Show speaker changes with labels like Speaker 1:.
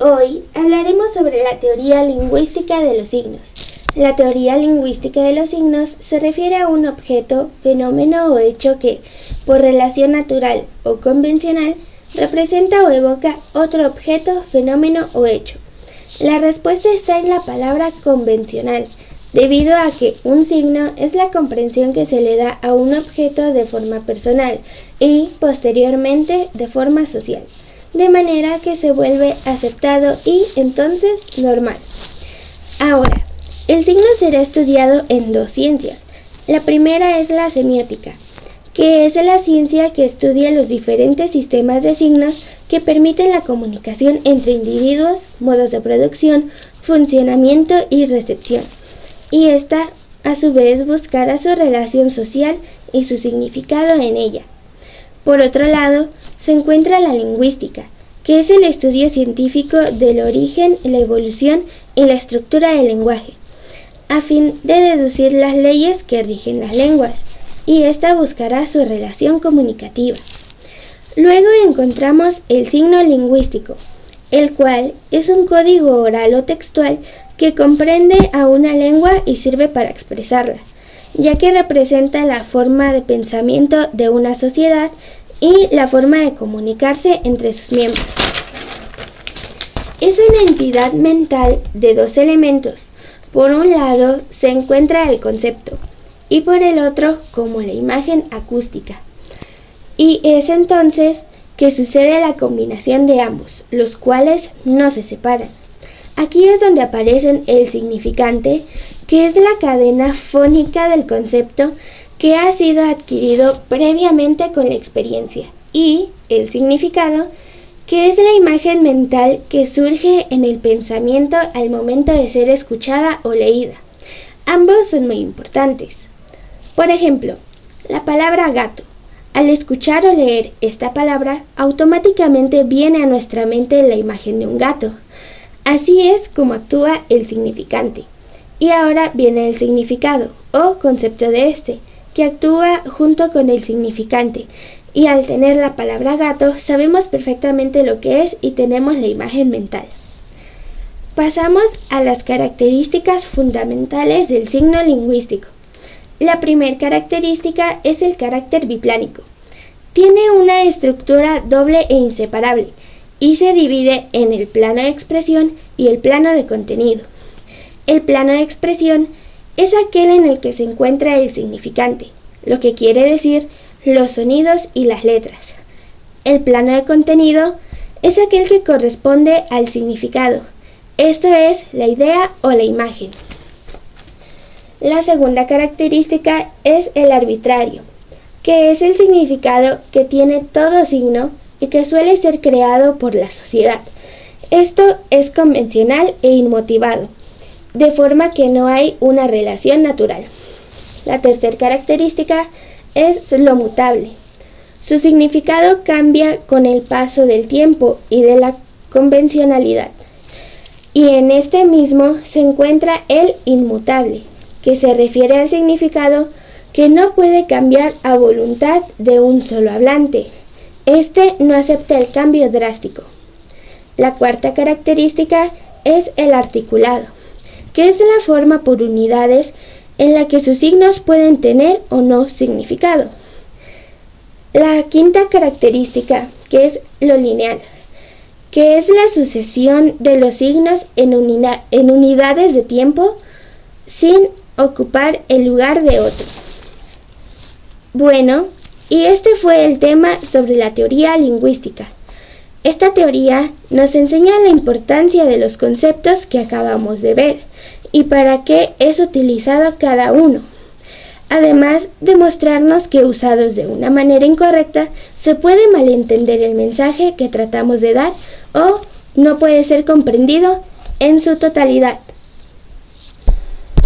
Speaker 1: Hoy hablaremos sobre la teoría lingüística de los signos. La teoría lingüística de los signos se refiere a un objeto, fenómeno o hecho que, por relación natural o convencional, representa o evoca otro objeto, fenómeno o hecho. La respuesta está en la palabra convencional, debido a que un signo es la comprensión que se le da a un objeto de forma personal y, posteriormente, de forma social, de manera que se vuelve aceptado y, entonces, normal. Ahora, el signo será estudiado en dos ciencias. La primera es la semiótica, que es la ciencia que estudia los diferentes sistemas de signos que permiten la comunicación entre individuos, modos de producción, funcionamiento y recepción y ésta a su vez buscará su relación social y su significado en ella. Por otro lado, se encuentra la lingüística, que es el estudio científico del origen, la evolución y la estructura del lenguaje, a fin de deducir las leyes que rigen las lenguas, y ésta buscará su relación comunicativa. Luego encontramos el signo lingüístico, el cual es un código oral o textual que comprende a una lengua y sirve para expresarla, ya que representa la forma de pensamiento de una sociedad y la forma de comunicarse entre sus miembros. Es una entidad mental de dos elementos. Por un lado se encuentra el concepto y por el otro como la imagen acústica. Y es entonces que sucede la combinación de ambos, los cuales no se separan. Aquí es donde aparece el significante, que es la cadena fónica del concepto que ha sido adquirido previamente con la experiencia, y el significado, que es la imagen mental que surge en el pensamiento al momento de ser escuchada o leída. Ambos son muy importantes. Por ejemplo, la palabra gato. Al escuchar o leer esta palabra, automáticamente viene a nuestra mente la imagen de un gato. Así es como actúa el significante. Y ahora viene el significado o concepto de este, que actúa junto con el significante. Y al tener la palabra gato sabemos perfectamente lo que es y tenemos la imagen mental. Pasamos a las características fundamentales del signo lingüístico. La primera característica es el carácter biplánico. Tiene una estructura doble e inseparable y se divide en el plano de expresión y el plano de contenido. El plano de expresión es aquel en el que se encuentra el significante, lo que quiere decir los sonidos y las letras. El plano de contenido es aquel que corresponde al significado, esto es la idea o la imagen. La segunda característica es el arbitrario, que es el significado que tiene todo signo y que suele ser creado por la sociedad. Esto es convencional e inmotivado, de forma que no hay una relación natural. La tercera característica es lo mutable. Su significado cambia con el paso del tiempo y de la convencionalidad. Y en este mismo se encuentra el inmutable, que se refiere al significado que no puede cambiar a voluntad de un solo hablante, este no acepta el cambio drástico. La cuarta característica es el articulado, que es la forma por unidades en la que sus signos pueden tener o no significado. La quinta característica, que es lo lineal, que es la sucesión de los signos en, en unidades de tiempo sin ocupar el lugar de otro. Bueno, y este fue el tema sobre la teoría lingüística. Esta teoría nos enseña la importancia de los conceptos que acabamos de ver y para qué es utilizado cada uno. Además de mostrarnos que usados de una manera incorrecta se puede malentender el mensaje que tratamos de dar o no puede ser comprendido en su totalidad.